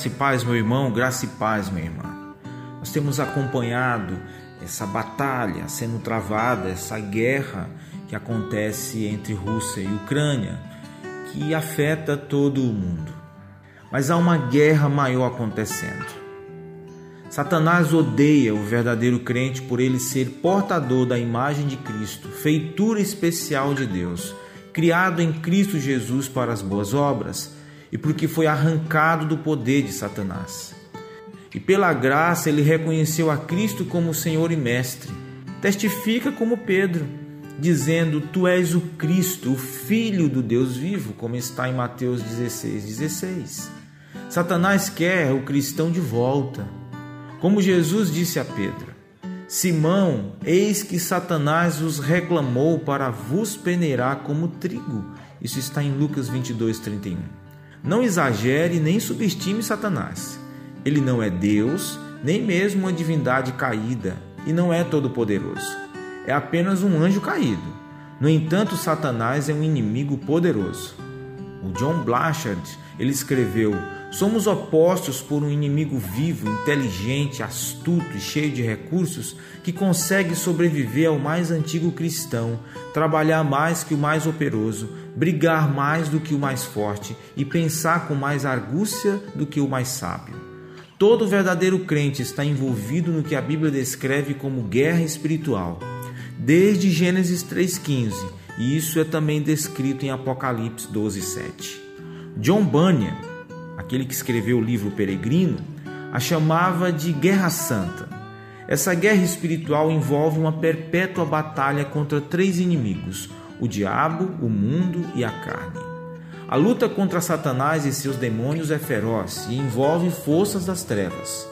Graça e paz, meu irmão, graça e paz, minha irmã. Nós temos acompanhado essa batalha sendo travada, essa guerra que acontece entre Rússia e Ucrânia, que afeta todo o mundo. Mas há uma guerra maior acontecendo. Satanás odeia o verdadeiro crente por ele ser portador da imagem de Cristo, feitura especial de Deus, criado em Cristo Jesus para as boas obras e porque foi arrancado do poder de Satanás. E pela graça ele reconheceu a Cristo como Senhor e Mestre. Testifica como Pedro, dizendo: Tu és o Cristo, o Filho do Deus vivo, como está em Mateus 16, 16. Satanás quer o cristão de volta. Como Jesus disse a Pedro: Simão, eis que Satanás os reclamou para vos peneirar como trigo. Isso está em Lucas 22, 31. Não exagere nem subestime Satanás. Ele não é Deus, nem mesmo uma divindade caída, e não é todo-poderoso. É apenas um anjo caído. No entanto, Satanás é um inimigo poderoso. O John Blanchard, ele escreveu: Somos opostos por um inimigo vivo, inteligente, astuto e cheio de recursos que consegue sobreviver ao mais antigo cristão, trabalhar mais que o mais operoso, brigar mais do que o mais forte e pensar com mais argúcia do que o mais sábio. Todo verdadeiro crente está envolvido no que a Bíblia descreve como guerra espiritual, desde Gênesis 3,15, e isso é também descrito em Apocalipse 12,7. John Bunyan aquele que escreveu o livro Peregrino, a chamava de Guerra Santa. Essa guerra espiritual envolve uma perpétua batalha contra três inimigos: o diabo, o mundo e a carne. A luta contra Satanás e seus demônios é feroz e envolve forças das trevas.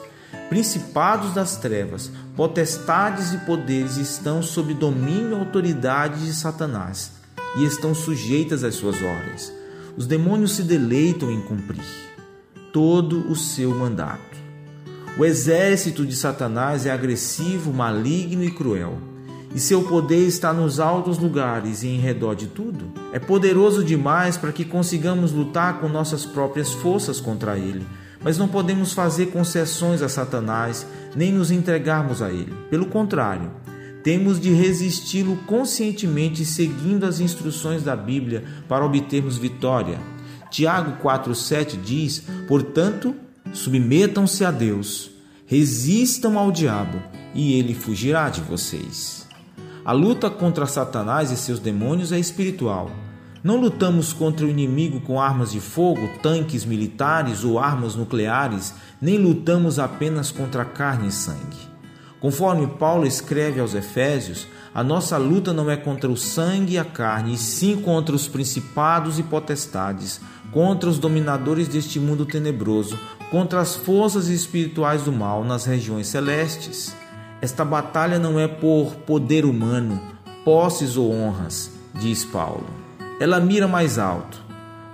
Principados das trevas, potestades e poderes estão sob domínio e autoridade de Satanás e estão sujeitas às suas ordens. Os demônios se deleitam em cumprir todo o seu mandato. O exército de Satanás é agressivo, maligno e cruel, e seu poder está nos altos lugares e em redor de tudo. É poderoso demais para que consigamos lutar com nossas próprias forças contra ele, mas não podemos fazer concessões a Satanás nem nos entregarmos a ele. Pelo contrário, temos de resisti-lo conscientemente seguindo as instruções da Bíblia para obtermos vitória. Tiago 4,7 diz: Portanto, submetam-se a Deus, resistam ao diabo, e ele fugirá de vocês. A luta contra Satanás e seus demônios é espiritual. Não lutamos contra o inimigo com armas de fogo, tanques militares ou armas nucleares, nem lutamos apenas contra carne e sangue. Conforme Paulo escreve aos Efésios, a nossa luta não é contra o sangue e a carne, e sim contra os principados e potestades, contra os dominadores deste mundo tenebroso, contra as forças espirituais do mal nas regiões celestes. Esta batalha não é por poder humano, posses ou honras, diz Paulo. Ela mira mais alto,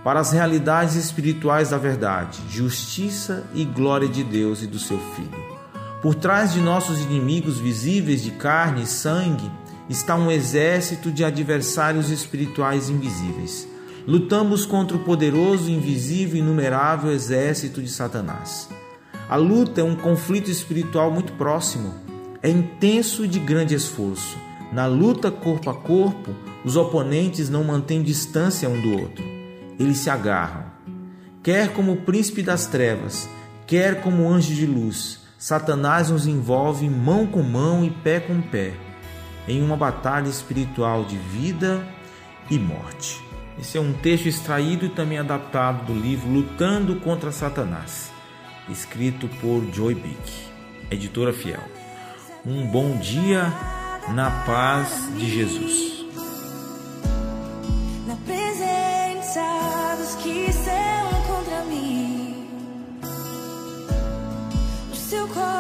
para as realidades espirituais da verdade, justiça e glória de Deus e do seu Filho. Por trás de nossos inimigos visíveis de carne e sangue está um exército de adversários espirituais invisíveis Lutamos contra o poderoso, invisível e inumerável exército de Satanás. A luta é um conflito espiritual muito próximo, é intenso e de grande esforço. Na luta corpo a corpo, os oponentes não mantêm distância um do outro, eles se agarram. Quer como príncipe das trevas, quer como anjo de luz, Satanás nos envolve mão com mão e pé com pé, em uma batalha espiritual de vida e morte. Esse é um texto extraído e também adaptado do livro Lutando contra Satanás, escrito por Joy Bick, editora fiel. Um bom dia na paz de Jesus. Na presença dos que são contra mim, o seu corpo.